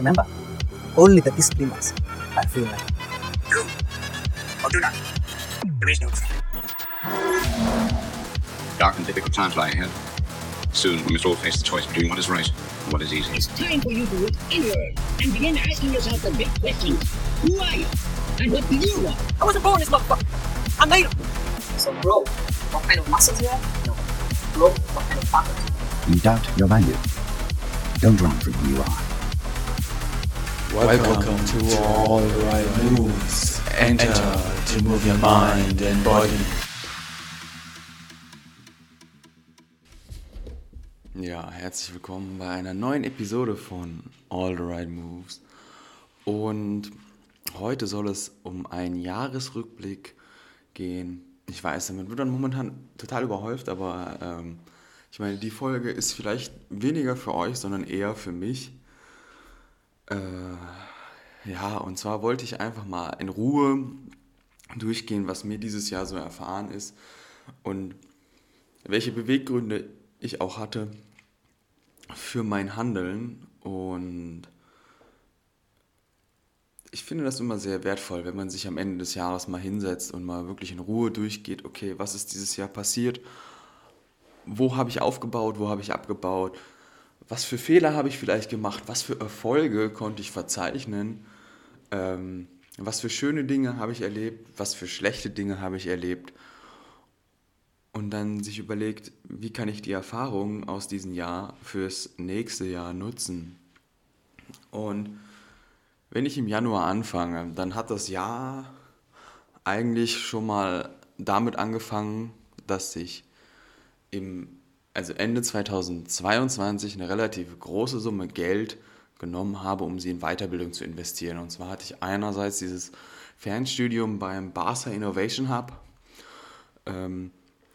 Remember, only the discipliners are free man. Do or do not. There is no try. Dark and difficult times lie ahead. Soon we must all face the choice between what is right and what is easy. It's time for you to look inward and begin asking yourself the big questions. Who are you? And what do you want? I wasn't born this motherfucker. I made him. So bro, What kind of muscles you have? No. Grow. What kind of faculty? You doubt your value. Don't run from who you are. Welcome, to All Right Moves. Enter to move your mind and body. Ja, herzlich willkommen bei einer neuen Episode von All the Right Moves. Und heute soll es um einen Jahresrückblick gehen. Ich weiß, damit wird dann momentan total überhäuft, aber ähm, ich meine, die Folge ist vielleicht weniger für euch, sondern eher für mich. Äh, ja, und zwar wollte ich einfach mal in Ruhe durchgehen, was mir dieses Jahr so erfahren ist und welche Beweggründe ich auch hatte für mein Handeln. Und ich finde das immer sehr wertvoll, wenn man sich am Ende des Jahres mal hinsetzt und mal wirklich in Ruhe durchgeht, okay, was ist dieses Jahr passiert? Wo habe ich aufgebaut, wo habe ich abgebaut? Was für Fehler habe ich vielleicht gemacht? Was für Erfolge konnte ich verzeichnen? Ähm, was für schöne Dinge habe ich erlebt? Was für schlechte Dinge habe ich erlebt? Und dann sich überlegt, wie kann ich die Erfahrungen aus diesem Jahr fürs nächste Jahr nutzen? Und wenn ich im Januar anfange, dann hat das Jahr eigentlich schon mal damit angefangen, dass ich im, also Ende 2022 eine relativ große Summe Geld genommen habe, um sie in Weiterbildung zu investieren. Und zwar hatte ich einerseits dieses Fernstudium beim Barca Innovation Hub, ähm,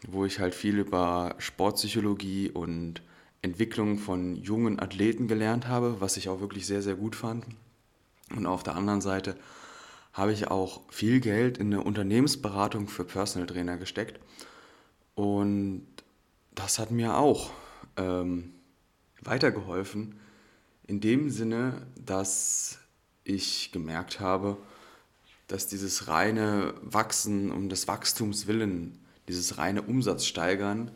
wo ich halt viel über Sportpsychologie und Entwicklung von jungen Athleten gelernt habe, was ich auch wirklich sehr, sehr gut fand. Und auf der anderen Seite habe ich auch viel Geld in eine Unternehmensberatung für Personal Trainer gesteckt. Und das hat mir auch ähm, weitergeholfen, in dem Sinne, dass ich gemerkt habe, dass dieses reine Wachsen um des Wachstums willen, dieses reine Umsatzsteigern,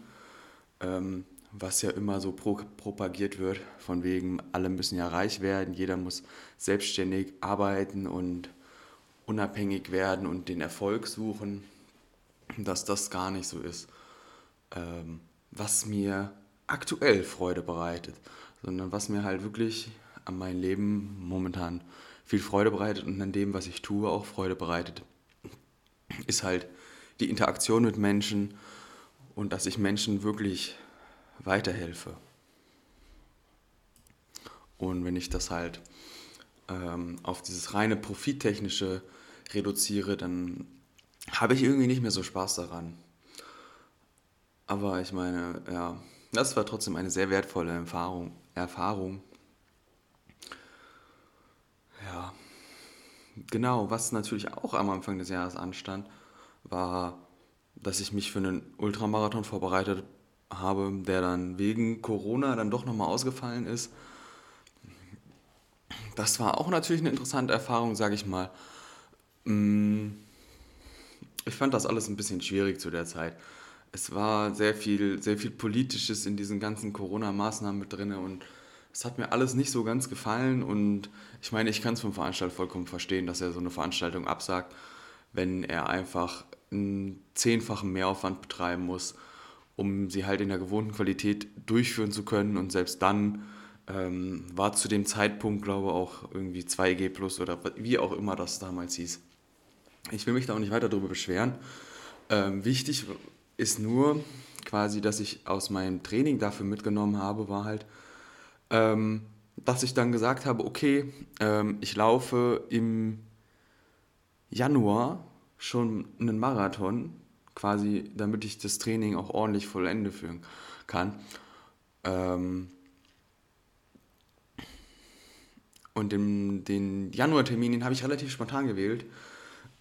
ähm, was ja immer so pro propagiert wird, von wegen, alle müssen ja reich werden, jeder muss selbstständig arbeiten und unabhängig werden und den Erfolg suchen, dass das gar nicht so ist, ähm, was mir aktuell Freude bereitet, sondern was mir halt wirklich an meinem Leben momentan viel Freude bereitet und an dem, was ich tue, auch Freude bereitet, ist halt die Interaktion mit Menschen und dass ich Menschen wirklich weiterhelfe. Und wenn ich das halt ähm, auf dieses reine Profittechnische reduziere, dann habe ich irgendwie nicht mehr so Spaß daran. Aber ich meine, ja, das war trotzdem eine sehr wertvolle Erfahrung. Erfahrung. Ja, genau, was natürlich auch am Anfang des Jahres anstand, war, dass ich mich für einen Ultramarathon vorbereitet habe, der dann wegen Corona dann doch nochmal ausgefallen ist. Das war auch natürlich eine interessante Erfahrung, sage ich mal. Mm, ich fand das alles ein bisschen schwierig zu der Zeit. Es war sehr viel, sehr viel Politisches in diesen ganzen Corona-Maßnahmen mit drin und es hat mir alles nicht so ganz gefallen und ich meine, ich kann es vom Veranstalter vollkommen verstehen, dass er so eine Veranstaltung absagt, wenn er einfach einen zehnfachen Mehraufwand betreiben muss um sie halt in der gewohnten Qualität durchführen zu können. Und selbst dann ähm, war zu dem Zeitpunkt, glaube ich, auch irgendwie 2G plus oder wie auch immer das damals hieß. Ich will mich da auch nicht weiter darüber beschweren. Ähm, wichtig ist nur quasi, dass ich aus meinem Training dafür mitgenommen habe, war halt, ähm, dass ich dann gesagt habe, okay, ähm, ich laufe im Januar schon einen Marathon quasi, damit ich das Training auch ordentlich voll Ende führen kann. Ähm und den, den Januartermin, den habe ich relativ spontan gewählt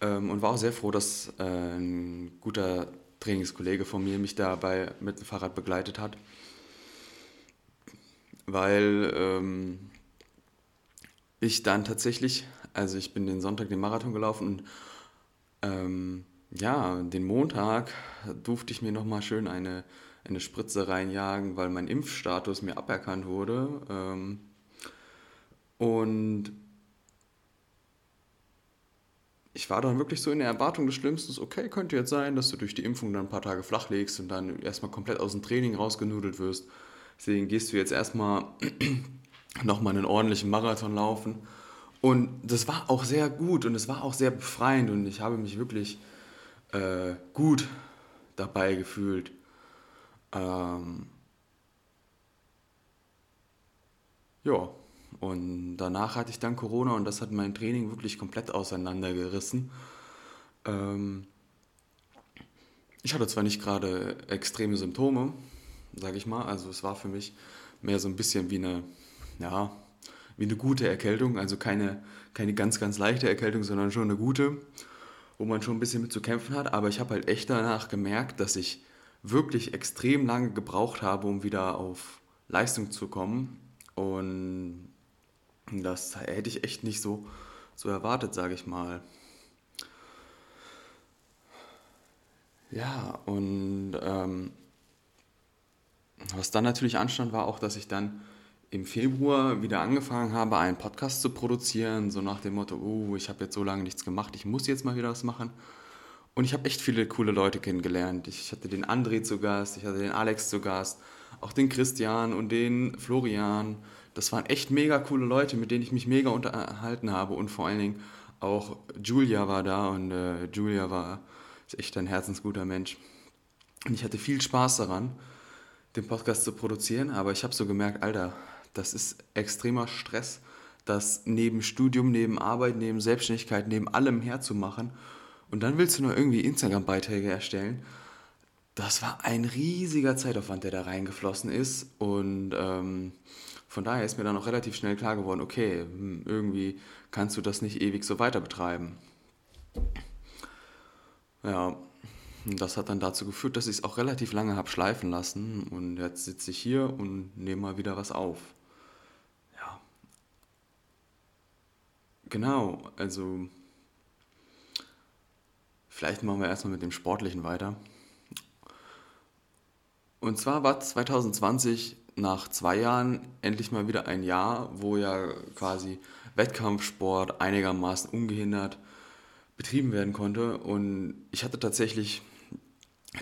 ähm, und war auch sehr froh, dass äh, ein guter Trainingskollege von mir mich dabei mit dem Fahrrad begleitet hat. Weil ähm, ich dann tatsächlich, also ich bin den Sonntag den Marathon gelaufen und ähm, ja, den Montag durfte ich mir nochmal schön eine, eine Spritze reinjagen, weil mein Impfstatus mir aberkannt wurde. Ähm, und ich war dann wirklich so in der Erwartung des Schlimmsten, okay, könnte jetzt sein, dass du durch die Impfung dann ein paar Tage flach legst und dann erstmal komplett aus dem Training rausgenudelt wirst. Deswegen gehst du jetzt erstmal nochmal einen ordentlichen Marathon laufen. Und das war auch sehr gut und es war auch sehr befreiend und ich habe mich wirklich äh, gut dabei gefühlt. Ähm, ja, und danach hatte ich dann Corona und das hat mein Training wirklich komplett auseinandergerissen. Ähm, ich hatte zwar nicht gerade extreme Symptome, sage ich mal, also es war für mich mehr so ein bisschen wie eine, ja, wie eine gute Erkältung, also keine, keine ganz, ganz leichte Erkältung, sondern schon eine gute, wo man schon ein bisschen mit zu kämpfen hat. Aber ich habe halt echt danach gemerkt, dass ich wirklich extrem lange gebraucht habe, um wieder auf Leistung zu kommen. Und das hätte ich echt nicht so, so erwartet, sage ich mal. Ja, und ähm, was dann natürlich anstand, war auch, dass ich dann im Februar wieder angefangen habe, einen Podcast zu produzieren, so nach dem Motto, oh, ich habe jetzt so lange nichts gemacht, ich muss jetzt mal wieder was machen. Und ich habe echt viele coole Leute kennengelernt. Ich hatte den André zu Gast, ich hatte den Alex zu Gast, auch den Christian und den Florian. Das waren echt mega coole Leute, mit denen ich mich mega unterhalten habe. Und vor allen Dingen auch Julia war da und äh, Julia war ist echt ein herzensguter Mensch. Und ich hatte viel Spaß daran, den Podcast zu produzieren, aber ich habe so gemerkt, Alter, das ist extremer Stress, das neben Studium, neben Arbeit, neben Selbstständigkeit, neben allem herzumachen. Und dann willst du nur irgendwie Instagram-Beiträge erstellen. Das war ein riesiger Zeitaufwand, der da reingeflossen ist. Und ähm, von daher ist mir dann auch relativ schnell klar geworden, okay, hm, irgendwie kannst du das nicht ewig so weiter betreiben. Ja, das hat dann dazu geführt, dass ich es auch relativ lange habe schleifen lassen und jetzt sitze ich hier und nehme mal wieder was auf. Ja. Genau, also vielleicht machen wir erstmal mit dem Sportlichen weiter. Und zwar war 2020 nach zwei Jahren endlich mal wieder ein Jahr, wo ja quasi Wettkampfsport einigermaßen ungehindert betrieben werden konnte. Und ich hatte tatsächlich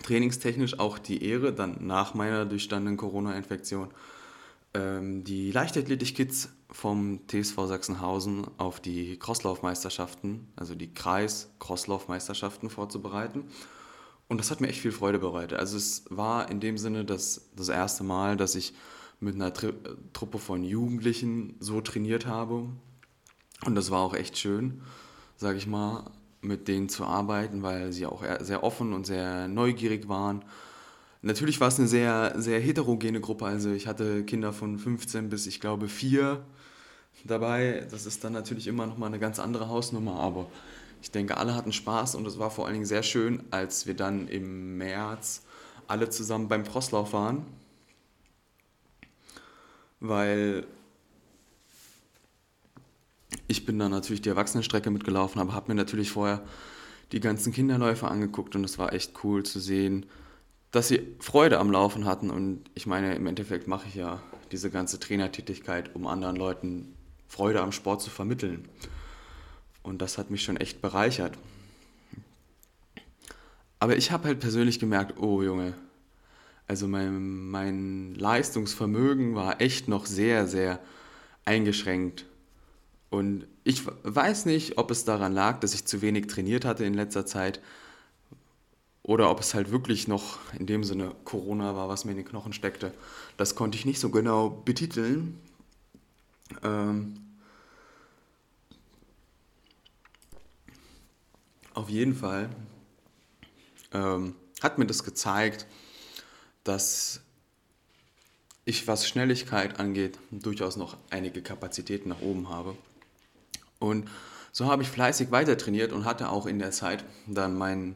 trainingstechnisch auch die Ehre, dann nach meiner durchstandenen Corona-Infektion, ähm, die Leichtathletik-Kids vom TSV Sachsenhausen auf die Crosslaufmeisterschaften, also die Kreis-Crosslaufmeisterschaften vorzubereiten. Und das hat mir echt viel Freude bereitet. Also es war in dem Sinne das, das erste Mal, dass ich mit einer Tri Truppe von Jugendlichen so trainiert habe. Und das war auch echt schön, sage ich mal, mit denen zu arbeiten, weil sie auch sehr offen und sehr neugierig waren. Natürlich war es eine sehr, sehr heterogene Gruppe. Also ich hatte Kinder von 15 bis, ich glaube, 4 dabei. Das ist dann natürlich immer noch mal eine ganz andere Hausnummer, aber ich denke, alle hatten Spaß und es war vor allen Dingen sehr schön, als wir dann im März alle zusammen beim Crosslauf waren, weil ich bin dann natürlich die Erwachsenenstrecke mitgelaufen, aber habe mir natürlich vorher die ganzen Kinderläufe angeguckt und es war echt cool zu sehen, dass sie Freude am Laufen hatten und ich meine, im Endeffekt mache ich ja diese ganze Trainertätigkeit, um anderen Leuten Freude am Sport zu vermitteln. Und das hat mich schon echt bereichert. Aber ich habe halt persönlich gemerkt, oh Junge, also mein, mein Leistungsvermögen war echt noch sehr, sehr eingeschränkt. Und ich weiß nicht, ob es daran lag, dass ich zu wenig trainiert hatte in letzter Zeit oder ob es halt wirklich noch in dem Sinne Corona war, was mir in den Knochen steckte. Das konnte ich nicht so genau betiteln. Ähm, Auf jeden Fall ähm, hat mir das gezeigt, dass ich, was Schnelligkeit angeht, durchaus noch einige Kapazitäten nach oben habe. Und so habe ich fleißig weiter trainiert und hatte auch in der Zeit dann meinen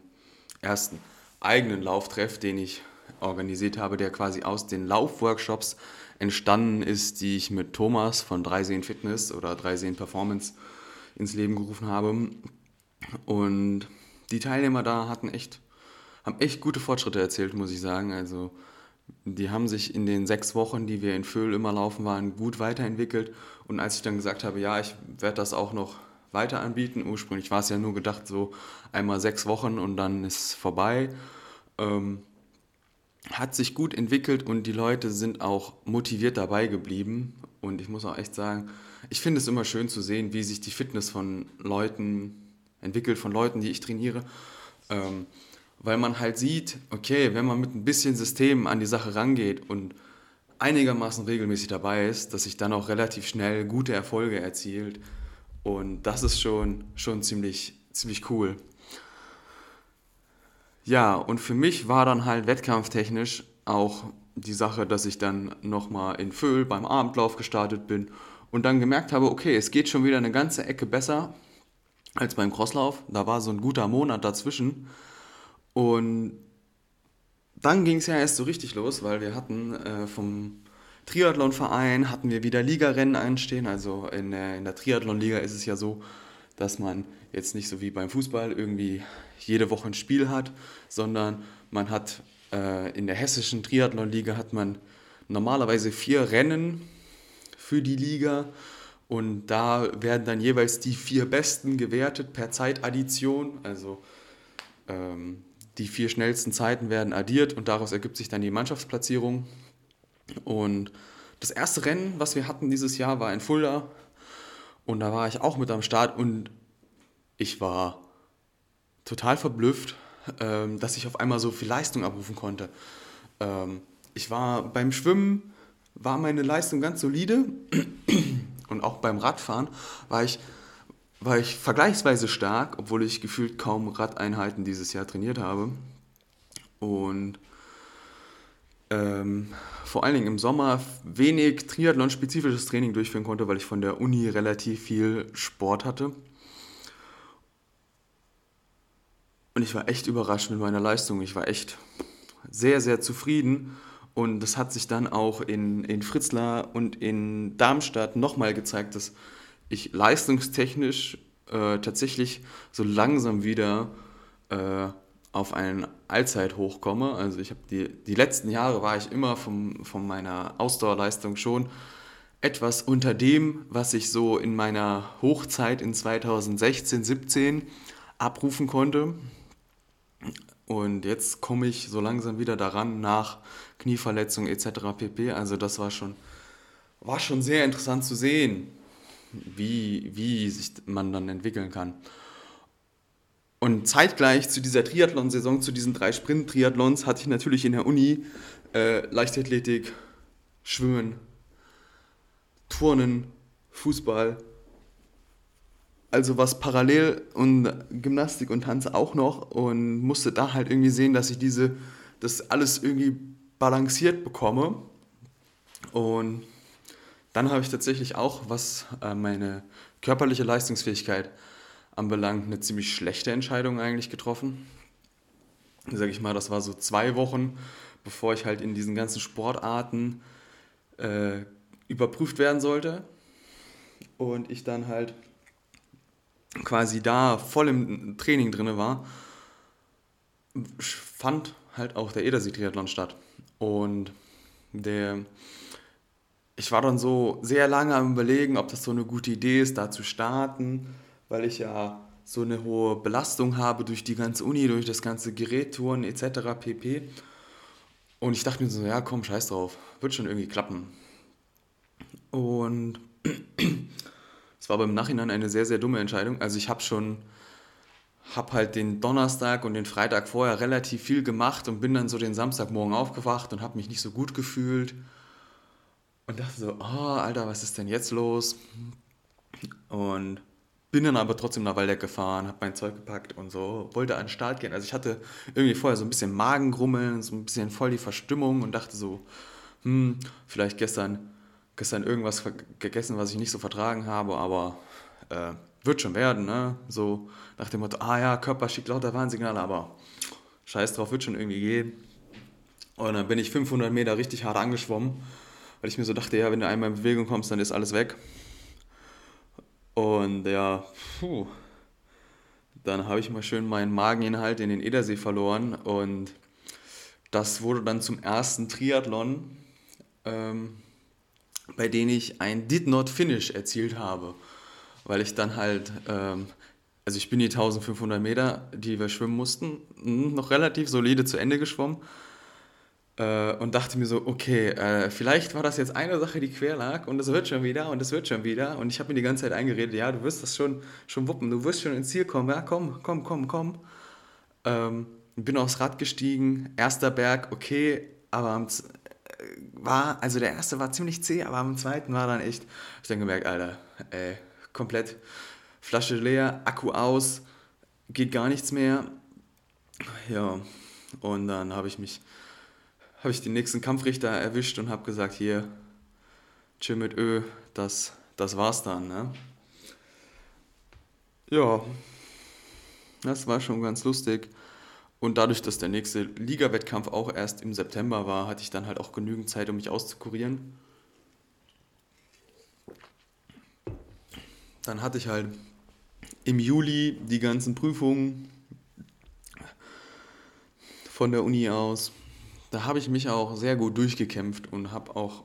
ersten eigenen Lauftreff, den ich organisiert habe, der quasi aus den Laufworkshops entstanden ist, die ich mit Thomas von Dreisehen Fitness oder Dreisehen Performance ins Leben gerufen habe. Und die Teilnehmer da hatten echt, haben echt gute Fortschritte erzählt, muss ich sagen. Also die haben sich in den sechs Wochen, die wir in Föhl immer laufen waren, gut weiterentwickelt. Und als ich dann gesagt habe, ja, ich werde das auch noch weiter anbieten, ursprünglich war es ja nur gedacht, so einmal sechs Wochen und dann ist es vorbei, ähm, hat sich gut entwickelt und die Leute sind auch motiviert dabei geblieben. Und ich muss auch echt sagen, ich finde es immer schön zu sehen, wie sich die Fitness von Leuten entwickelt, von Leuten, die ich trainiere. Ähm, weil man halt sieht, okay, wenn man mit ein bisschen System an die Sache rangeht und einigermaßen regelmäßig dabei ist, dass sich dann auch relativ schnell gute Erfolge erzielt. Und das ist schon, schon ziemlich, ziemlich cool. Ja, und für mich war dann halt wettkampftechnisch auch die Sache, dass ich dann nochmal in Föhl beim Abendlauf gestartet bin und dann gemerkt habe, okay, es geht schon wieder eine ganze Ecke besser als beim Crosslauf. Da war so ein guter Monat dazwischen. Und dann ging es ja erst so richtig los, weil wir hatten äh, vom Triathlonverein hatten wir wieder Ligarennen einstehen. Also in der, in der Triathlonliga ist es ja so, dass man jetzt nicht so wie beim Fußball irgendwie jede Woche ein Spiel hat, sondern man hat äh, in der hessischen Triathlonliga hat man normalerweise vier Rennen für die Liga und da werden dann jeweils die vier Besten gewertet per Zeitaddition. Also ähm, die vier schnellsten Zeiten werden addiert und daraus ergibt sich dann die Mannschaftsplatzierung. Und das erste Rennen, was wir hatten dieses Jahr, war in Fulda. Und da war ich auch mit am Start und ich war total verblüfft, ähm, dass ich auf einmal so viel Leistung abrufen konnte. Ähm, ich war beim Schwimmen, war meine Leistung ganz solide und auch beim Radfahren war ich, war ich vergleichsweise stark, obwohl ich gefühlt kaum Radeinheiten dieses Jahr trainiert habe. Und ähm, vor allen Dingen im Sommer wenig Triathlon-spezifisches Training durchführen konnte, weil ich von der Uni relativ viel Sport hatte. Und ich war echt überrascht mit meiner Leistung. Ich war echt sehr, sehr zufrieden. Und das hat sich dann auch in, in Fritzlar und in Darmstadt nochmal gezeigt, dass ich leistungstechnisch äh, tatsächlich so langsam wieder äh, auf einen Allzeithoch komme. Also ich habe die, die letzten Jahre war ich immer vom, von meiner Ausdauerleistung schon etwas unter dem, was ich so in meiner Hochzeit in 2016, 17 abrufen konnte. Und jetzt komme ich so langsam wieder daran nach Knieverletzung etc. pp. Also das war schon, war schon sehr interessant zu sehen, wie, wie sich man dann entwickeln kann. Und zeitgleich zu dieser Triathlon-Saison, zu diesen drei Sprint-Triathlons, hatte ich natürlich in der Uni äh, Leichtathletik, Schwimmen, Turnen, Fußball also was parallel und Gymnastik und Tanz auch noch und musste da halt irgendwie sehen, dass ich diese, das alles irgendwie balanciert bekomme. Und dann habe ich tatsächlich auch, was äh, meine körperliche Leistungsfähigkeit anbelangt, eine ziemlich schlechte Entscheidung eigentlich getroffen. Sage ich mal, das war so zwei Wochen, bevor ich halt in diesen ganzen Sportarten äh, überprüft werden sollte. Und ich dann halt quasi da voll im Training drin war, fand halt auch der Edersee-Triathlon statt. Und der, ich war dann so sehr lange am Überlegen, ob das so eine gute Idee ist, da zu starten, weil ich ja so eine hohe Belastung habe durch die ganze Uni, durch das ganze Gerättouren etc. pp. Und ich dachte mir so, ja komm, scheiß drauf, wird schon irgendwie klappen. Und war aber im Nachhinein eine sehr, sehr dumme Entscheidung. Also ich habe schon, habe halt den Donnerstag und den Freitag vorher relativ viel gemacht und bin dann so den Samstagmorgen aufgewacht und habe mich nicht so gut gefühlt. Und dachte so, oh, Alter, was ist denn jetzt los? Und bin dann aber trotzdem nach Waldeck gefahren, habe mein Zeug gepackt und so, wollte an den Start gehen. Also ich hatte irgendwie vorher so ein bisschen Magengrummeln, so ein bisschen voll die Verstimmung und dachte so, hm, vielleicht gestern gestern irgendwas gegessen, was ich nicht so vertragen habe, aber äh, wird schon werden, ne? So nach dem Motto, ah ja, Körper schickt lauter Warnsignale, aber scheiß drauf, wird schon irgendwie gehen. Und dann bin ich 500 Meter richtig hart angeschwommen weil ich mir so dachte, ja, wenn du einmal in Bewegung kommst, dann ist alles weg. Und ja, puh, dann habe ich mal schön meinen Mageninhalt in den Edersee verloren und das wurde dann zum ersten Triathlon, ähm, bei dem ich ein Did Not Finish erzielt habe, weil ich dann halt, ähm, also ich bin die 1500 Meter, die wir schwimmen mussten, hm, noch relativ solide zu Ende geschwommen äh, und dachte mir so, okay, äh, vielleicht war das jetzt eine Sache, die quer lag und es wird schon wieder und es wird schon wieder. Und ich habe mir die ganze Zeit eingeredet, ja, du wirst das schon, schon wuppen, du wirst schon ins Ziel kommen, ja, komm, komm, komm, komm. Ähm, bin aufs Rad gestiegen, erster Berg, okay, aber am, war, also der erste war ziemlich zäh, aber am zweiten war dann echt, ich dann gemerkt, Alter, ey, komplett Flasche leer, Akku aus, geht gar nichts mehr. Ja, und dann habe ich mich habe ich den nächsten Kampfrichter erwischt und habe gesagt, hier, chill mit Ö, das, das war's dann. Ne? Ja, das war schon ganz lustig. Und dadurch, dass der nächste Liga-Wettkampf auch erst im September war, hatte ich dann halt auch genügend Zeit, um mich auszukurieren. Dann hatte ich halt im Juli die ganzen Prüfungen von der Uni aus da habe ich mich auch sehr gut durchgekämpft und habe auch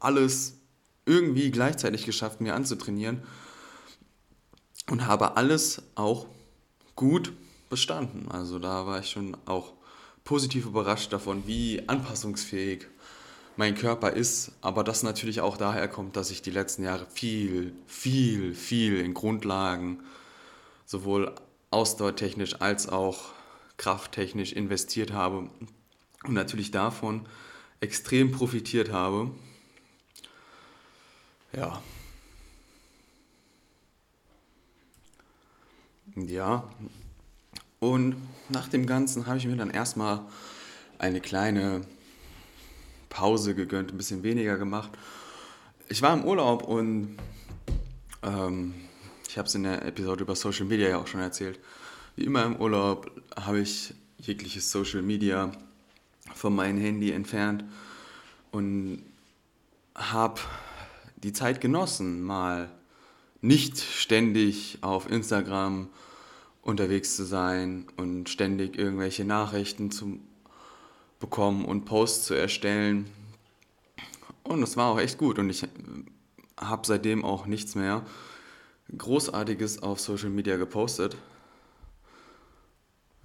alles irgendwie gleichzeitig geschafft, mir anzutrainieren und habe alles auch gut bestanden. Also da war ich schon auch positiv überrascht davon, wie anpassungsfähig mein Körper ist, aber das natürlich auch daher kommt, dass ich die letzten Jahre viel, viel, viel in Grundlagen sowohl ausdauertechnisch als auch krafttechnisch investiert habe und natürlich davon extrem profitiert habe. Ja. Ja. Und nach dem Ganzen habe ich mir dann erstmal eine kleine Pause gegönnt, ein bisschen weniger gemacht. Ich war im Urlaub und ähm, ich habe es in der Episode über Social Media ja auch schon erzählt. Wie immer im Urlaub habe ich jegliches Social Media von meinem Handy entfernt und habe die Zeit genossen, mal nicht ständig auf Instagram unterwegs zu sein und ständig irgendwelche Nachrichten zu bekommen und Posts zu erstellen. Und das war auch echt gut und ich habe seitdem auch nichts mehr Großartiges auf Social Media gepostet.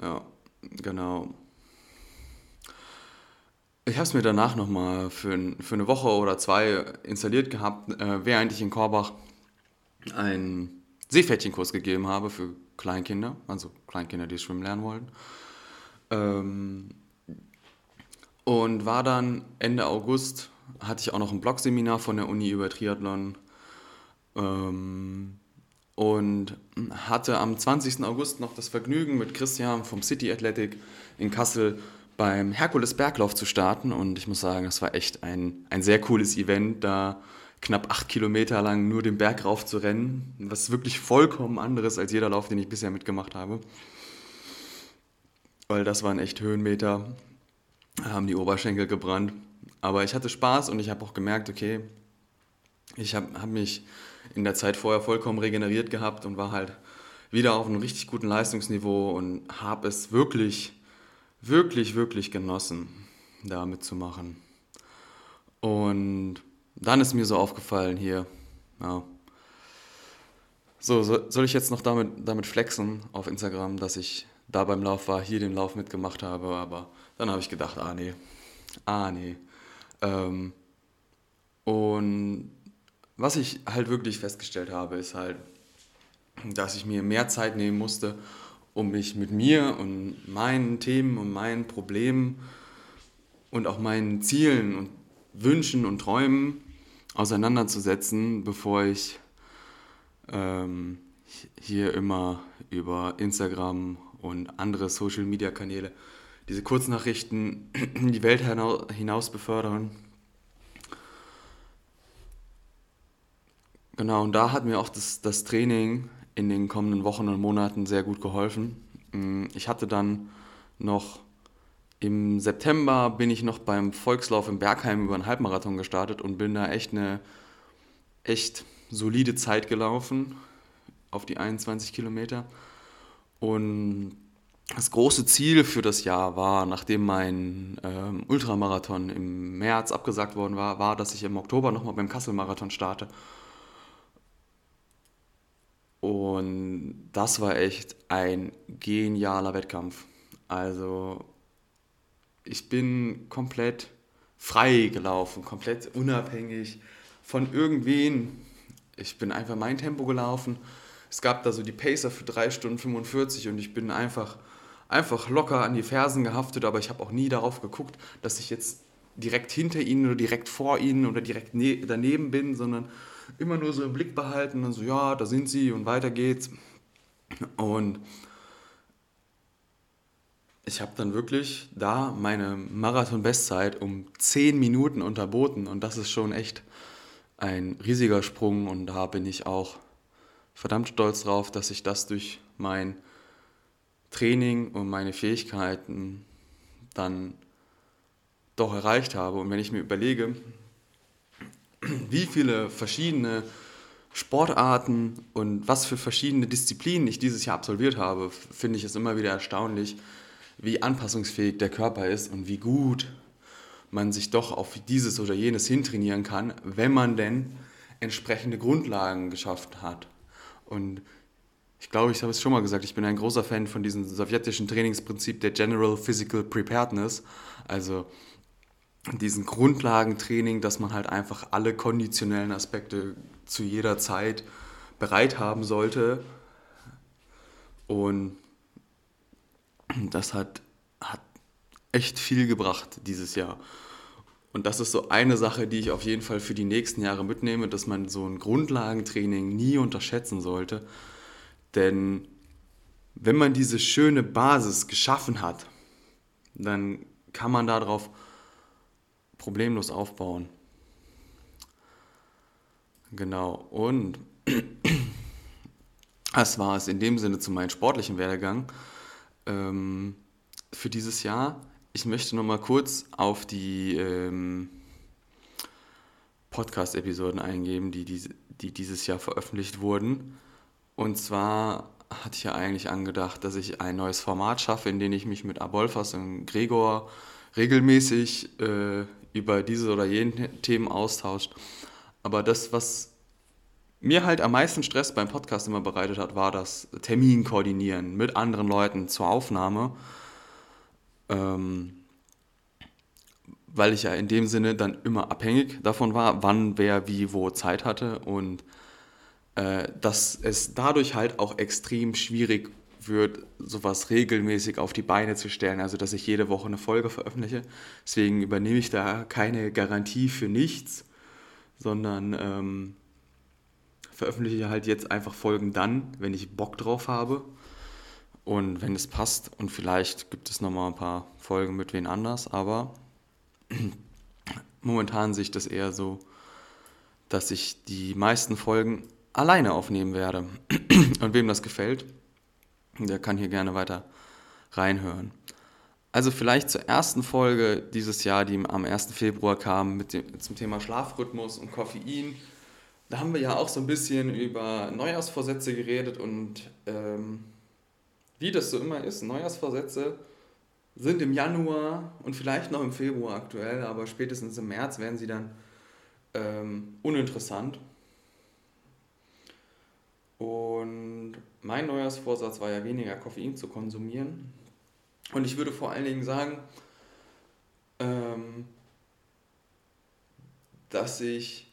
Ja, genau. Ich habe es mir danach nochmal für, für eine Woche oder zwei installiert gehabt, äh, während ich in Korbach einen Seepferdchenkurs gegeben habe für Kleinkinder, also Kleinkinder, die schwimmen lernen wollen. Ähm, und war dann Ende August, hatte ich auch noch ein Blogseminar von der Uni über Triathlon. Ähm, und hatte am 20. August noch das Vergnügen mit Christian vom City Athletic in Kassel beim Herkules Berglauf zu starten und ich muss sagen, es war echt ein, ein sehr cooles Event, da knapp acht Kilometer lang nur den Berg rauf zu rennen, was wirklich vollkommen anderes als jeder Lauf, den ich bisher mitgemacht habe. Weil das waren echt Höhenmeter, haben die Oberschenkel gebrannt. Aber ich hatte Spaß und ich habe auch gemerkt, okay, ich habe hab mich in der Zeit vorher vollkommen regeneriert gehabt und war halt wieder auf einem richtig guten Leistungsniveau und habe es wirklich wirklich, wirklich genossen, da mitzumachen. Und dann ist mir so aufgefallen hier, ja. So, so, soll ich jetzt noch damit, damit flexen auf Instagram, dass ich da beim Lauf war, hier den Lauf mitgemacht habe, aber dann habe ich gedacht, ah nee, ah nee. Ähm, und was ich halt wirklich festgestellt habe, ist halt, dass ich mir mehr Zeit nehmen musste, um mich mit mir und meinen Themen und meinen Problemen und auch meinen Zielen und Wünschen und Träumen auseinanderzusetzen, bevor ich ähm, hier immer über Instagram und andere Social-Media-Kanäle diese Kurznachrichten in die Welt hinaus befördern. Genau, und da hat mir auch das, das Training in den kommenden Wochen und Monaten sehr gut geholfen. Mm, ich hatte dann noch Im September bin ich noch beim Volkslauf in Bergheim über einen Halbmarathon gestartet und bin da echt eine echt solide Zeit gelaufen auf die 21 Kilometer. Und das große Ziel für das Jahr war, nachdem mein ähm, Ultramarathon im März abgesagt worden war, war, dass ich im Oktober nochmal beim Kassel-Marathon starte. Und das war echt ein genialer Wettkampf. Also ich bin komplett frei gelaufen, komplett unabhängig von irgendwen. Ich bin einfach mein Tempo gelaufen. Es gab da so die Pacer für 3 Stunden 45 und ich bin einfach, einfach locker an die Fersen gehaftet, aber ich habe auch nie darauf geguckt, dass ich jetzt direkt hinter ihnen oder direkt vor ihnen oder direkt ne daneben bin, sondern immer nur so im Blick behalten und so, ja, da sind sie und weiter geht's. Und ich habe dann wirklich da meine Marathon-Bestzeit um 10 Minuten unterboten und das ist schon echt ein riesiger Sprung und da bin ich auch verdammt stolz drauf, dass ich das durch mein Training und meine Fähigkeiten dann doch erreicht habe. Und wenn ich mir überlege, wie viele verschiedene Sportarten und was für verschiedene Disziplinen ich dieses Jahr absolviert habe, finde ich es immer wieder erstaunlich, wie anpassungsfähig der Körper ist und wie gut man sich doch auf dieses oder jenes hintrainieren kann, wenn man denn entsprechende Grundlagen geschafft hat. Und ich glaube, ich habe es schon mal gesagt, ich bin ein großer Fan von diesem sowjetischen Trainingsprinzip der General Physical Preparedness. Also diesen Grundlagentraining, dass man halt einfach alle konditionellen Aspekte zu jeder Zeit bereit haben sollte. Und das hat, hat echt viel gebracht dieses Jahr. Und das ist so eine Sache, die ich auf jeden Fall für die nächsten Jahre mitnehme, dass man so ein Grundlagentraining nie unterschätzen sollte. Denn wenn man diese schöne Basis geschaffen hat, dann kann man darauf problemlos aufbauen. Genau. Und das war es in dem Sinne zu meinem sportlichen Werdegang ähm, für dieses Jahr. Ich möchte noch mal kurz auf die ähm, Podcast-Episoden eingehen, die, die, die dieses Jahr veröffentlicht wurden. Und zwar hatte ich ja eigentlich angedacht, dass ich ein neues Format schaffe, in dem ich mich mit Abolfas und Gregor regelmäßig äh, über diese oder jene Themen austauscht. Aber das, was mir halt am meisten Stress beim Podcast immer bereitet hat, war das Termin koordinieren mit anderen Leuten zur Aufnahme. Ähm, weil ich ja in dem Sinne dann immer abhängig davon war, wann wer wie wo Zeit hatte und äh, dass es dadurch halt auch extrem schwierig wird, sowas regelmäßig auf die Beine zu stellen, also dass ich jede Woche eine Folge veröffentliche. Deswegen übernehme ich da keine Garantie für nichts, sondern ähm, veröffentliche halt jetzt einfach Folgen dann, wenn ich Bock drauf habe und wenn es passt und vielleicht gibt es nochmal ein paar Folgen mit wen anders, aber momentan sehe ich das eher so, dass ich die meisten Folgen alleine aufnehmen werde. Und wem das gefällt, der kann hier gerne weiter reinhören. Also vielleicht zur ersten Folge dieses Jahr, die am 1. Februar kam mit dem, zum Thema Schlafrhythmus und Koffein. Da haben wir ja auch so ein bisschen über Neujahrsvorsätze geredet und ähm, wie das so immer ist, Neujahrsvorsätze sind im Januar und vielleicht noch im Februar aktuell, aber spätestens im März werden sie dann ähm, uninteressant. Und mein Neujahrsvorsatz war ja weniger Koffein zu konsumieren. Und ich würde vor allen Dingen sagen, ähm, dass ich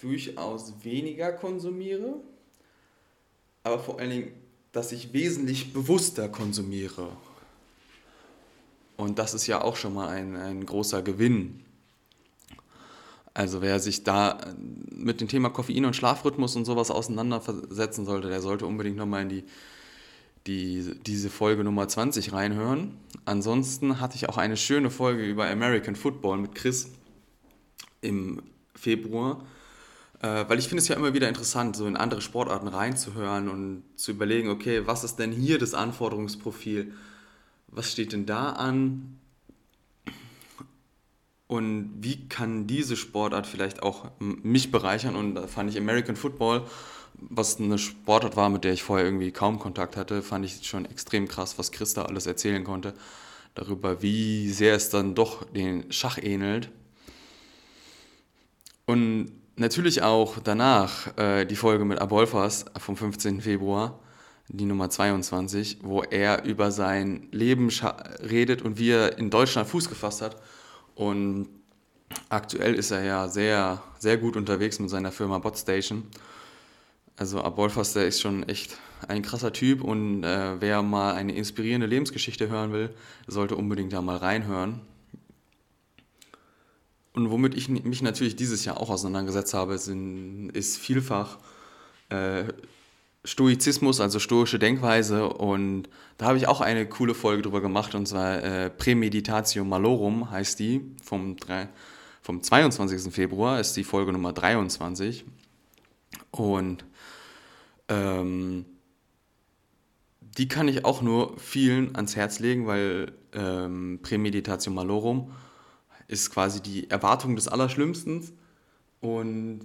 durchaus weniger konsumiere, aber vor allen Dingen dass ich wesentlich bewusster konsumiere. Und das ist ja auch schon mal ein, ein großer Gewinn. Also wer sich da mit dem Thema Koffein und Schlafrhythmus und sowas auseinandersetzen sollte, der sollte unbedingt nochmal in die, die, diese Folge Nummer 20 reinhören. Ansonsten hatte ich auch eine schöne Folge über American Football mit Chris im Februar. Äh, weil ich finde es ja immer wieder interessant, so in andere Sportarten reinzuhören und zu überlegen, okay, was ist denn hier das Anforderungsprofil? Was steht denn da an? Und wie kann diese Sportart vielleicht auch mich bereichern? Und da fand ich American Football, was eine Sportart war, mit der ich vorher irgendwie kaum Kontakt hatte, fand ich schon extrem krass, was Chris da alles erzählen konnte. Darüber, wie sehr es dann doch den Schach ähnelt. Und natürlich auch danach äh, die Folge mit Abolfas vom 15. Februar, die Nummer 22, wo er über sein Leben redet und wie er in Deutschland Fuß gefasst hat und aktuell ist er ja sehr, sehr gut unterwegs mit seiner Firma Botstation. Also Abolfas, der ist schon echt ein krasser Typ und äh, wer mal eine inspirierende Lebensgeschichte hören will, sollte unbedingt da mal reinhören. Und womit ich mich natürlich dieses Jahr auch auseinandergesetzt habe, sind, ist vielfach äh, Stoizismus, also stoische Denkweise. Und da habe ich auch eine coole Folge drüber gemacht, und zwar äh, Premeditatio Malorum heißt die, vom, vom 22. Februar ist die Folge Nummer 23. Und ähm, die kann ich auch nur vielen ans Herz legen, weil ähm, Premeditatio Malorum ist quasi die Erwartung des Allerschlimmsten. Und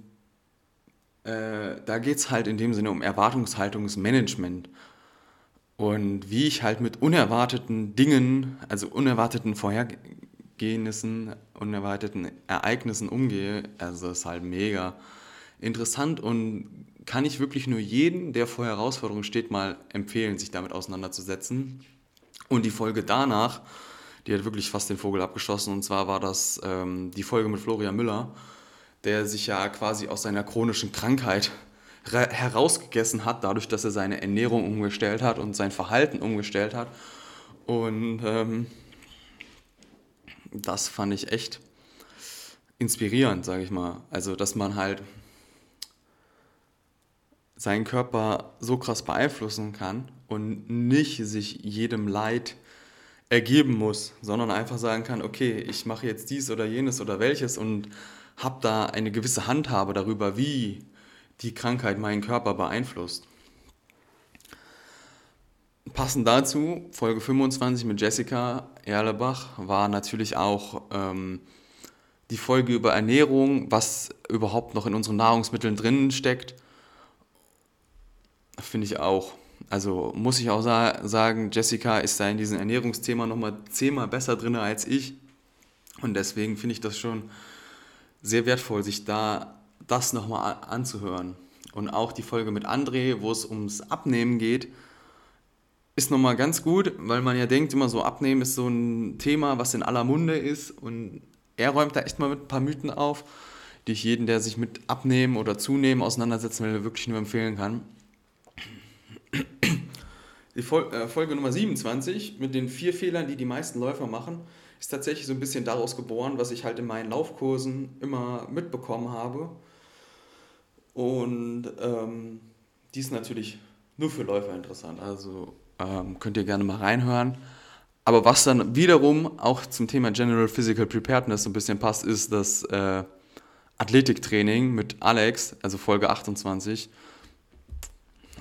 äh, da geht es halt in dem Sinne um Erwartungshaltungsmanagement. Und wie ich halt mit unerwarteten Dingen, also unerwarteten Vorhergehnissen, unerwarteten Ereignissen umgehe, also ist halt mega interessant und kann ich wirklich nur jeden, der vor Herausforderungen steht, mal empfehlen, sich damit auseinanderzusetzen. Und die Folge danach, die hat wirklich fast den Vogel abgeschossen. Und zwar war das ähm, die Folge mit Florian Müller der sich ja quasi aus seiner chronischen Krankheit herausgegessen hat, dadurch, dass er seine Ernährung umgestellt hat und sein Verhalten umgestellt hat. Und ähm, das fand ich echt inspirierend, sage ich mal. Also, dass man halt seinen Körper so krass beeinflussen kann und nicht sich jedem Leid ergeben muss, sondern einfach sagen kann, okay, ich mache jetzt dies oder jenes oder welches und habe da eine gewisse Handhabe darüber, wie die Krankheit meinen Körper beeinflusst. Passend dazu, Folge 25 mit Jessica Erlebach war natürlich auch ähm, die Folge über Ernährung, was überhaupt noch in unseren Nahrungsmitteln drin steckt. Finde ich auch. Also muss ich auch sa sagen, Jessica ist da in diesem Ernährungsthema nochmal zehnmal besser drin als ich. Und deswegen finde ich das schon sehr wertvoll, sich da das nochmal anzuhören. Und auch die Folge mit André, wo es ums Abnehmen geht, ist nochmal ganz gut, weil man ja denkt, immer so Abnehmen ist so ein Thema, was in aller Munde ist. Und er räumt da echt mal mit ein paar Mythen auf, die ich jeden, der sich mit Abnehmen oder Zunehmen auseinandersetzen will, wirklich nur empfehlen kann. Die äh, Folge Nummer 27 mit den vier Fehlern, die die meisten Läufer machen, ist tatsächlich so ein bisschen daraus geboren, was ich halt in meinen Laufkursen immer mitbekommen habe. Und ähm, die ist natürlich nur für Läufer interessant. Also ähm, könnt ihr gerne mal reinhören. Aber was dann wiederum auch zum Thema General Physical Preparedness so ein bisschen passt, ist das äh, Athletiktraining mit Alex, also Folge 28.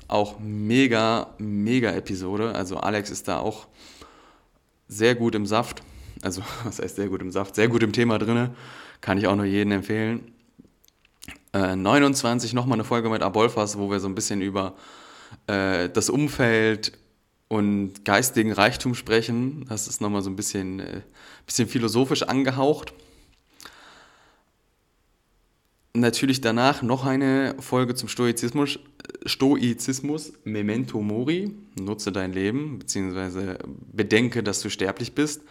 Auch mega, mega Episode. Also Alex ist da auch sehr gut im Saft also was heißt sehr gut im Saft, sehr gut im Thema drin, kann ich auch nur jedem empfehlen. Äh, 29 nochmal eine Folge mit Abolfas, wo wir so ein bisschen über äh, das Umfeld und geistigen Reichtum sprechen. Das ist nochmal so ein bisschen, äh, bisschen philosophisch angehaucht. Natürlich danach noch eine Folge zum Stoizismus, Stoizismus, Memento Mori, nutze dein Leben, beziehungsweise bedenke, dass du sterblich bist.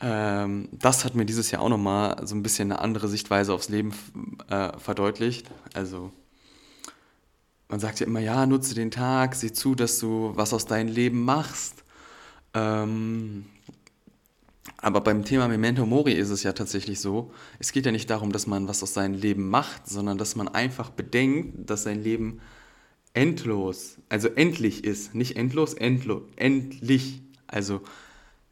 Ähm, das hat mir dieses Jahr auch nochmal so ein bisschen eine andere Sichtweise aufs Leben äh, verdeutlicht. Also man sagt ja immer, ja, nutze den Tag, sieh zu, dass du was aus deinem Leben machst. Ähm, aber beim Thema Memento Mori ist es ja tatsächlich so, es geht ja nicht darum, dass man was aus seinem Leben macht, sondern dass man einfach bedenkt, dass sein Leben endlos, also endlich ist. Nicht endlos, endlo, endlich. Also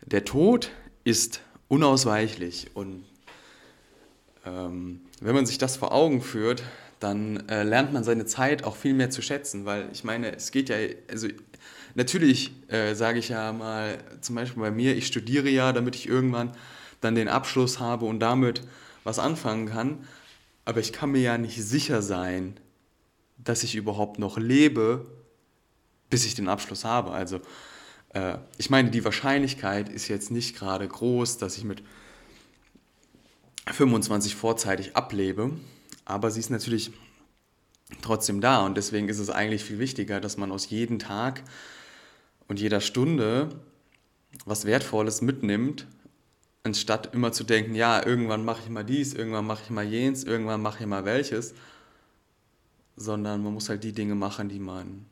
der Tod ist unausweichlich. Und ähm, wenn man sich das vor Augen führt, dann äh, lernt man seine Zeit auch viel mehr zu schätzen, weil ich meine, es geht ja, also natürlich äh, sage ich ja mal, zum Beispiel bei mir, ich studiere ja, damit ich irgendwann dann den Abschluss habe und damit was anfangen kann. Aber ich kann mir ja nicht sicher sein, dass ich überhaupt noch lebe, bis ich den Abschluss habe. Also äh, ich meine, die Wahrscheinlichkeit ist jetzt nicht gerade groß, dass ich mit 25 vorzeitig ablebe, aber sie ist natürlich trotzdem da und deswegen ist es eigentlich viel wichtiger, dass man aus jedem Tag und jeder Stunde was Wertvolles mitnimmt, anstatt immer zu denken, ja, irgendwann mache ich mal dies, irgendwann mache ich mal jenes, irgendwann mache ich mal welches, sondern man muss halt die Dinge machen, die man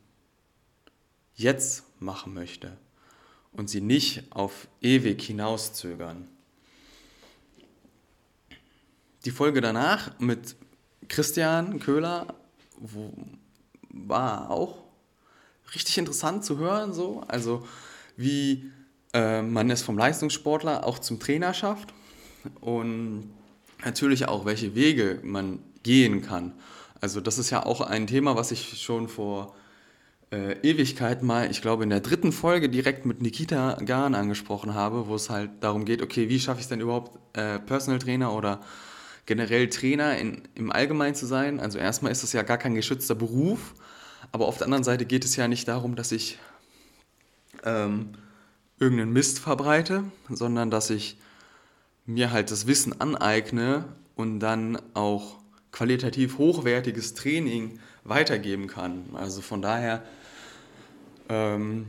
jetzt machen möchte und sie nicht auf ewig hinauszögern. Die Folge danach mit Christian Köhler wo, war auch richtig interessant zu hören, so. Also wie äh, man es vom Leistungssportler auch zum Trainer schafft und natürlich auch, welche Wege man gehen kann. Also das ist ja auch ein Thema, was ich schon vor äh, Ewigkeit mal, ich glaube in der dritten Folge direkt mit Nikita Gahn angesprochen habe, wo es halt darum geht, okay, wie schaffe ich es denn überhaupt, äh, Personal Trainer oder generell Trainer in, im Allgemeinen zu sein. Also erstmal ist es ja gar kein geschützter Beruf, aber auf der anderen Seite geht es ja nicht darum, dass ich ähm, irgendeinen Mist verbreite, sondern dass ich mir halt das Wissen aneigne und dann auch qualitativ hochwertiges Training weitergeben kann. Also von daher ähm,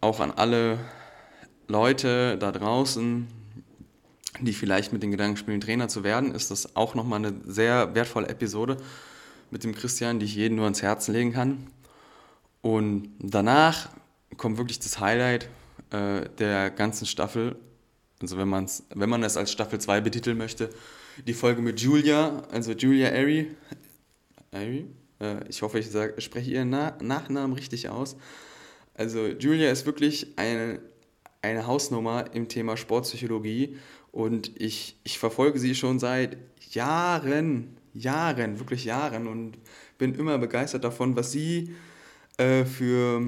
auch an alle Leute da draußen, die vielleicht mit den Gedanken spielen, Trainer zu werden, ist das auch nochmal eine sehr wertvolle Episode mit dem Christian, die ich jedem nur ans Herzen legen kann. Und danach kommt wirklich das Highlight äh, der ganzen Staffel. Also wenn, man's, wenn man es als Staffel 2 betiteln möchte, die Folge mit Julia, also Julia Airy. Airy? Äh, ich hoffe, ich sag, spreche ihren Na Nachnamen richtig aus. Also Julia ist wirklich eine, eine Hausnummer im Thema Sportpsychologie und ich, ich verfolge sie schon seit Jahren, Jahren, wirklich Jahren und bin immer begeistert davon, was sie äh, für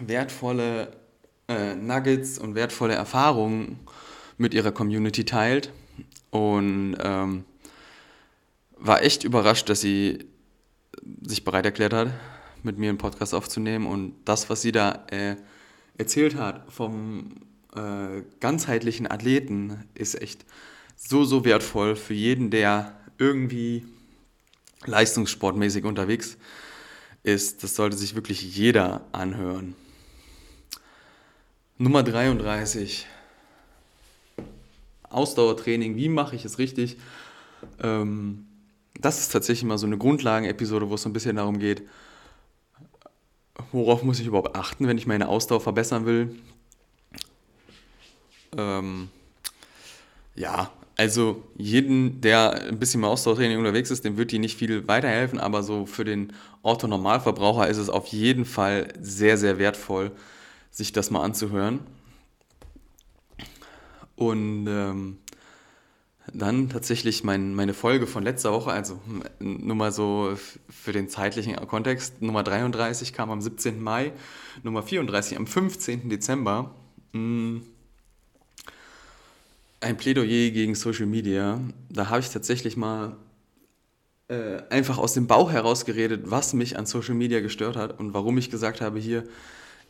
wertvolle äh, Nuggets und wertvolle Erfahrungen mit ihrer Community teilt. Und ähm, war echt überrascht, dass sie sich bereit erklärt hat, mit mir einen Podcast aufzunehmen. Und das, was sie da äh, erzählt hat vom äh, ganzheitlichen Athleten, ist echt so, so wertvoll für jeden, der irgendwie leistungssportmäßig unterwegs ist. Das sollte sich wirklich jeder anhören. Nummer 33. Ausdauertraining. Wie mache ich es richtig? Ähm, das ist tatsächlich mal so eine Grundlagenepisode, wo es so ein bisschen darum geht, worauf muss ich überhaupt achten, wenn ich meine Ausdauer verbessern will. Ähm, ja, also jeden, der ein bisschen mehr Ausdauertraining unterwegs ist, dem wird die nicht viel weiterhelfen, aber so für den Orthonormalverbraucher ist es auf jeden Fall sehr, sehr wertvoll, sich das mal anzuhören. Und ähm, dann tatsächlich mein, meine Folge von letzter Woche, also nur mal so für den zeitlichen Kontext, Nummer 33 kam am 17. Mai, Nummer 34 am 15. Dezember. Hm, ein Plädoyer gegen Social Media. Da habe ich tatsächlich mal äh, einfach aus dem Bauch heraus geredet, was mich an Social Media gestört hat und warum ich gesagt habe, hier,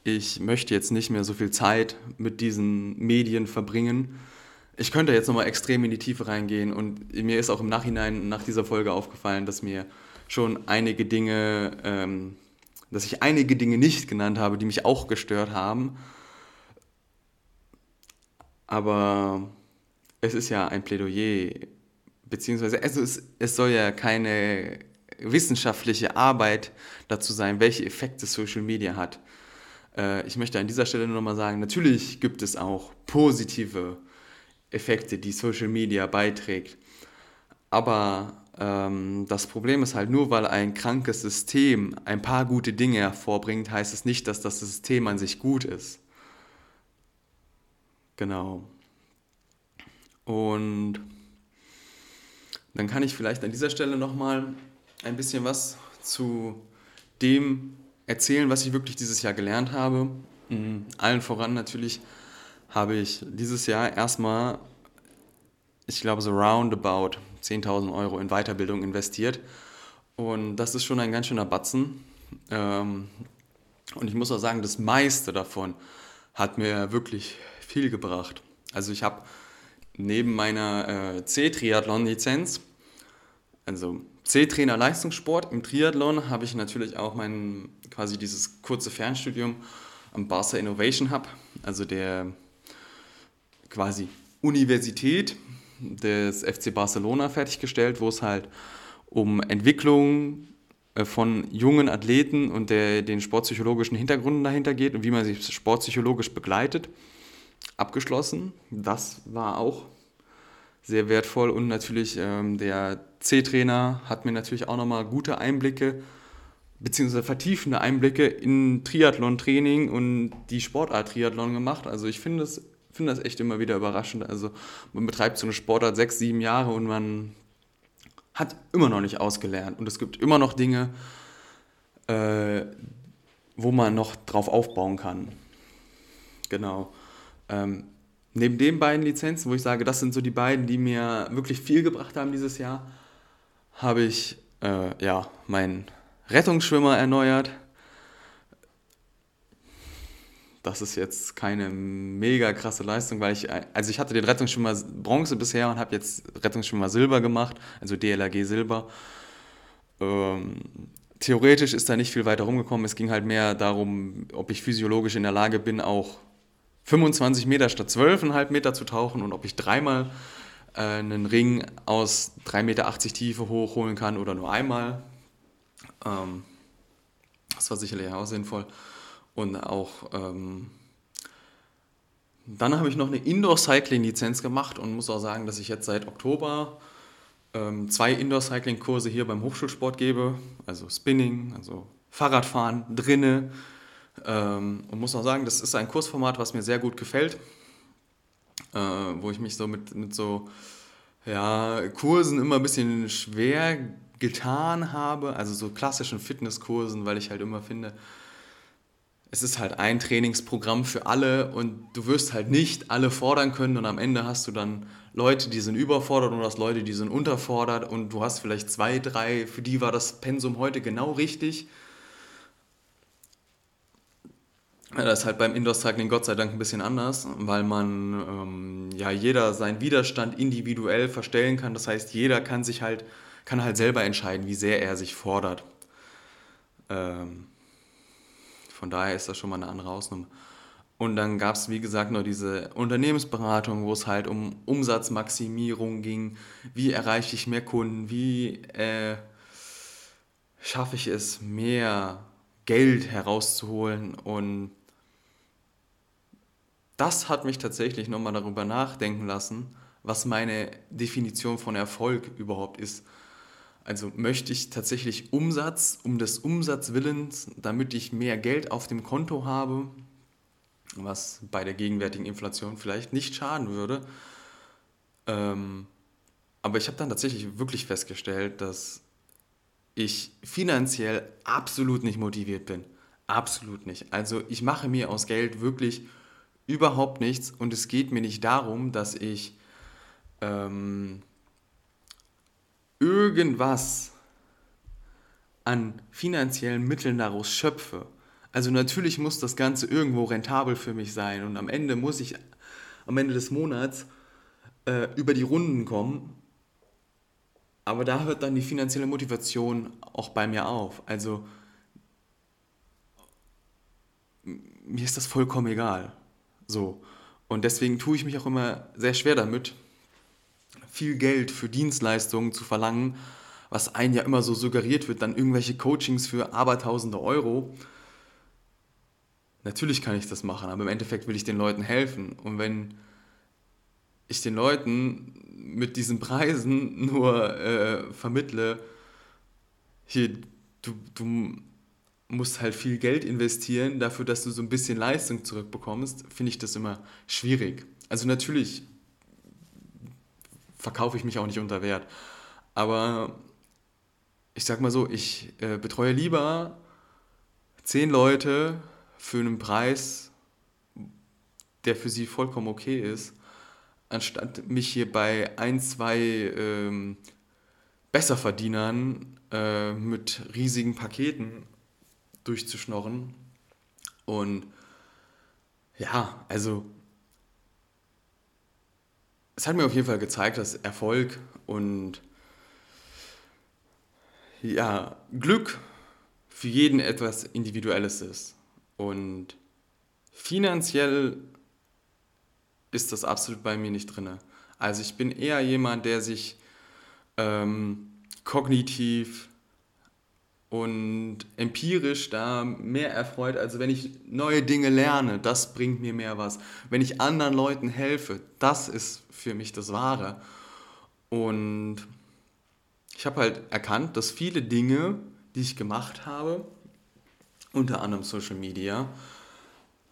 ich möchte jetzt nicht mehr so viel Zeit mit diesen Medien verbringen ich könnte jetzt nochmal extrem in die Tiefe reingehen und mir ist auch im Nachhinein nach dieser Folge aufgefallen, dass mir schon einige Dinge, ähm, dass ich einige Dinge nicht genannt habe, die mich auch gestört haben. Aber es ist ja ein Plädoyer, beziehungsweise es, ist, es soll ja keine wissenschaftliche Arbeit dazu sein, welche Effekte Social Media hat. Äh, ich möchte an dieser Stelle nur nochmal sagen, natürlich gibt es auch positive Effekte, die Social Media beiträgt. Aber ähm, das Problem ist halt, nur weil ein krankes System ein paar gute Dinge hervorbringt, heißt es nicht, dass das System an sich gut ist. Genau. Und dann kann ich vielleicht an dieser Stelle nochmal ein bisschen was zu dem erzählen, was ich wirklich dieses Jahr gelernt habe. Mhm. Allen voran natürlich habe ich dieses Jahr erstmal, ich glaube so roundabout 10.000 Euro in Weiterbildung investiert. Und das ist schon ein ganz schöner Batzen. Ähm, und ich muss auch sagen, das meiste davon hat mir wirklich viel gebracht. Also ich habe neben meiner äh, C-Triathlon-Lizenz, also C-Trainer Leistungssport. Im Triathlon, habe ich natürlich auch mein quasi dieses kurze Fernstudium am Barca Innovation Hub, also der quasi Universität des FC Barcelona fertiggestellt, wo es halt um Entwicklung äh, von jungen Athleten und der, den sportpsychologischen Hintergründen dahinter geht und wie man sich sportpsychologisch begleitet, abgeschlossen. Das war auch sehr wertvoll und natürlich ähm, der C-Trainer hat mir natürlich auch nochmal gute Einblicke beziehungsweise vertiefende Einblicke in Triathlon-Training und die Sportart Triathlon gemacht. Also ich finde das, finde das echt immer wieder überraschend. Also man betreibt so eine Sportart sechs, sieben Jahre und man hat immer noch nicht ausgelernt. Und es gibt immer noch Dinge, äh, wo man noch drauf aufbauen kann. Genau. Ähm, neben den beiden Lizenzen, wo ich sage, das sind so die beiden, die mir wirklich viel gebracht haben dieses Jahr, habe ich äh, ja, meinen Rettungsschwimmer erneuert. Das ist jetzt keine mega krasse Leistung, weil ich, also ich hatte den Rettungsschwimmer Bronze bisher und habe jetzt Rettungsschwimmer Silber gemacht, also DLRG Silber. Ähm, theoretisch ist da nicht viel weiter rumgekommen. Es ging halt mehr darum, ob ich physiologisch in der Lage bin, auch 25 Meter statt 12,5 Meter zu tauchen und ob ich dreimal äh, einen Ring aus 3,80 Meter Tiefe hochholen kann oder nur einmal. Ähm, das war sicherlich auch sinnvoll. Und auch ähm, dann habe ich noch eine Indoor-Cycling-Lizenz gemacht und muss auch sagen, dass ich jetzt seit Oktober ähm, zwei Indoor-Cycling-Kurse hier beim Hochschulsport gebe. Also Spinning, also Fahrradfahren drinne. Ähm, und muss auch sagen, das ist ein Kursformat, was mir sehr gut gefällt. Äh, wo ich mich so mit, mit so ja, Kursen immer ein bisschen schwer getan habe, also so klassischen Fitnesskursen, weil ich halt immer finde, es ist halt ein Trainingsprogramm für alle und du wirst halt nicht alle fordern können und am Ende hast du dann Leute, die sind überfordert und du hast Leute, die sind unterfordert und du hast vielleicht zwei, drei, für die war das Pensum heute genau richtig. Das ist halt beim Indoor-Cycling Gott sei Dank ein bisschen anders, weil man ähm, ja jeder seinen Widerstand individuell verstellen kann. Das heißt, jeder kann sich halt kann halt selber entscheiden, wie sehr er sich fordert. Ähm, von daher ist das schon mal eine andere Ausnahme. Und dann gab es, wie gesagt, noch diese Unternehmensberatung, wo es halt um Umsatzmaximierung ging. Wie erreiche ich mehr Kunden? Wie äh, schaffe ich es, mehr Geld herauszuholen? Und das hat mich tatsächlich nochmal darüber nachdenken lassen, was meine Definition von Erfolg überhaupt ist. Also möchte ich tatsächlich Umsatz um des Umsatzwillens, damit ich mehr Geld auf dem Konto habe, was bei der gegenwärtigen Inflation vielleicht nicht schaden würde. Ähm, aber ich habe dann tatsächlich wirklich festgestellt, dass ich finanziell absolut nicht motiviert bin. Absolut nicht. Also ich mache mir aus Geld wirklich überhaupt nichts und es geht mir nicht darum, dass ich ähm, irgendwas an finanziellen Mitteln daraus schöpfe. Also natürlich muss das Ganze irgendwo rentabel für mich sein und am Ende muss ich am Ende des Monats äh, über die Runden kommen. Aber da hört dann die finanzielle Motivation auch bei mir auf. Also mir ist das vollkommen egal. So. Und deswegen tue ich mich auch immer sehr schwer damit, viel Geld für Dienstleistungen zu verlangen, was einem ja immer so suggeriert wird, dann irgendwelche Coachings für abertausende Euro. Natürlich kann ich das machen, aber im Endeffekt will ich den Leuten helfen. Und wenn ich den Leuten mit diesen Preisen nur äh, vermittle, hier, du, du musst halt viel Geld investieren dafür, dass du so ein bisschen Leistung zurückbekommst, finde ich das immer schwierig. Also natürlich verkaufe ich mich auch nicht unter Wert. Aber ich sag mal so, ich äh, betreue lieber zehn Leute für einen Preis, der für sie vollkommen okay ist, anstatt mich hier bei ein, zwei ähm, Besserverdienern äh, mit riesigen Paketen durchzuschnorren. Und ja, also es hat mir auf jeden Fall gezeigt, dass Erfolg und ja, Glück für jeden etwas Individuelles ist. Und finanziell ist das absolut bei mir nicht drin. Also ich bin eher jemand, der sich ähm, kognitiv und empirisch da mehr erfreut. Also wenn ich neue Dinge lerne, das bringt mir mehr was. Wenn ich anderen Leuten helfe, das ist für mich das Wahre. Und ich habe halt erkannt, dass viele Dinge, die ich gemacht habe, unter anderem Social Media,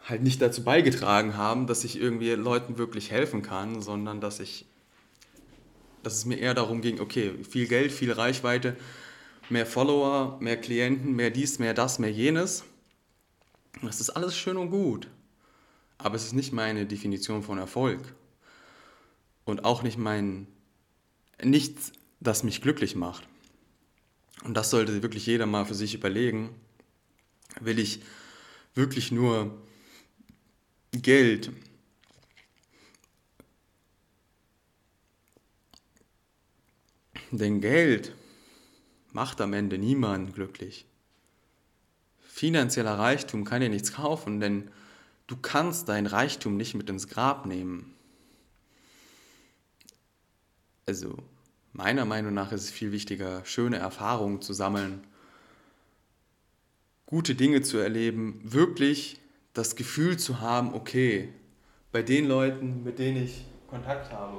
halt nicht dazu beigetragen haben, dass ich irgendwie Leuten wirklich helfen kann, sondern dass ich, dass es mir eher darum ging, okay, viel Geld, viel Reichweite, mehr Follower, mehr Klienten, mehr dies, mehr das, mehr jenes. Das ist alles schön und gut. Aber es ist nicht meine Definition von Erfolg. Und auch nicht mein, nichts, das mich glücklich macht. Und das sollte wirklich jeder mal für sich überlegen. Will ich wirklich nur Geld denn Geld macht am Ende niemanden glücklich. Finanzieller Reichtum kann dir nichts kaufen, denn du kannst dein Reichtum nicht mit ins Grab nehmen. Also meiner Meinung nach ist es viel wichtiger, schöne Erfahrungen zu sammeln, gute Dinge zu erleben, wirklich das Gefühl zu haben, okay, bei den Leuten, mit denen ich Kontakt habe,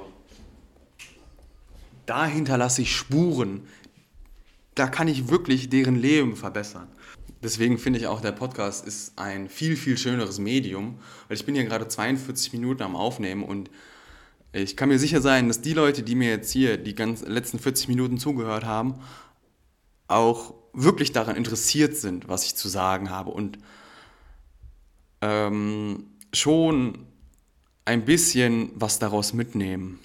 da hinterlasse ich Spuren, da kann ich wirklich deren Leben verbessern. Deswegen finde ich auch, der Podcast ist ein viel, viel schöneres Medium, weil ich bin hier gerade 42 Minuten am Aufnehmen und ich kann mir sicher sein, dass die Leute, die mir jetzt hier die ganzen letzten 40 Minuten zugehört haben, auch wirklich daran interessiert sind, was ich zu sagen habe und ähm, schon ein bisschen was daraus mitnehmen.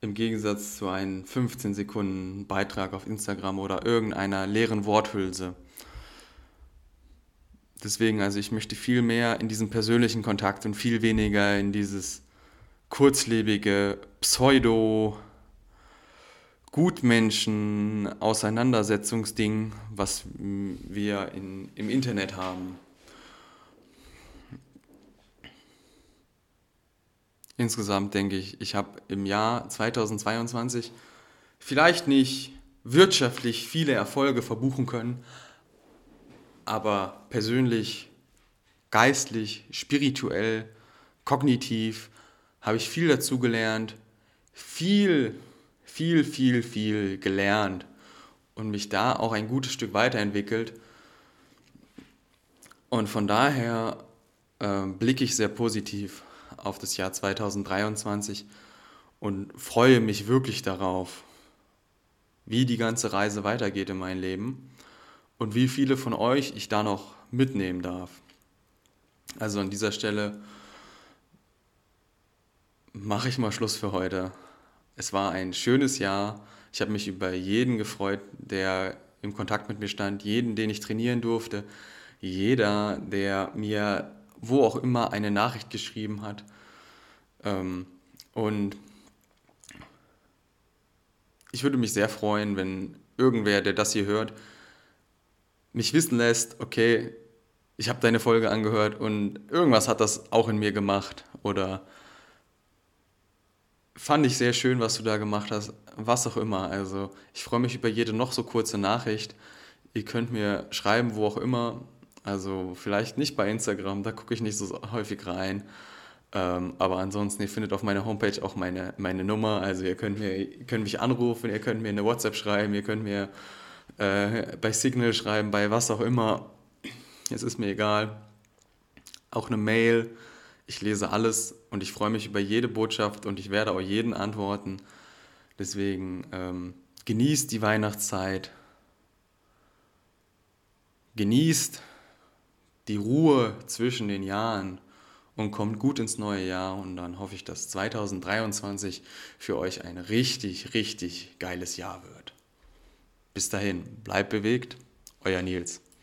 Im Gegensatz zu einem 15 Sekunden Beitrag auf Instagram oder irgendeiner leeren Worthülse. Deswegen, also ich möchte viel mehr in diesen persönlichen Kontakt und viel weniger in dieses kurzlebige Pseudo Gutmenschen Auseinandersetzungsding, was wir in, im Internet haben. Insgesamt denke ich, ich habe im Jahr 2022 vielleicht nicht wirtschaftlich viele Erfolge verbuchen können, aber persönlich, geistlich, spirituell, kognitiv habe ich viel dazu gelernt, viel, viel, viel, viel gelernt und mich da auch ein gutes Stück weiterentwickelt. Und von daher äh, blicke ich sehr positiv auf das Jahr 2023 und freue mich wirklich darauf, wie die ganze Reise weitergeht in meinem Leben und wie viele von euch ich da noch mitnehmen darf. Also an dieser Stelle mache ich mal Schluss für heute. Es war ein schönes Jahr. Ich habe mich über jeden gefreut, der im Kontakt mit mir stand, jeden, den ich trainieren durfte, jeder, der mir wo auch immer eine Nachricht geschrieben hat. Ähm, und ich würde mich sehr freuen, wenn irgendwer, der das hier hört, mich wissen lässt, okay, ich habe deine Folge angehört und irgendwas hat das auch in mir gemacht oder fand ich sehr schön, was du da gemacht hast, was auch immer. Also ich freue mich über jede noch so kurze Nachricht. Ihr könnt mir schreiben, wo auch immer. Also vielleicht nicht bei Instagram, da gucke ich nicht so häufig rein. Ähm, aber ansonsten, ihr findet auf meiner Homepage auch meine, meine Nummer. Also ihr könnt, mir, ihr könnt mich anrufen, ihr könnt mir eine WhatsApp schreiben, ihr könnt mir äh, bei Signal schreiben, bei was auch immer. Es ist mir egal. Auch eine Mail. Ich lese alles und ich freue mich über jede Botschaft und ich werde auch jeden antworten. Deswegen ähm, genießt die Weihnachtszeit, genießt die Ruhe zwischen den Jahren und kommt gut ins neue Jahr und dann hoffe ich, dass 2023 für euch ein richtig, richtig geiles Jahr wird. Bis dahin, bleibt bewegt, euer Nils.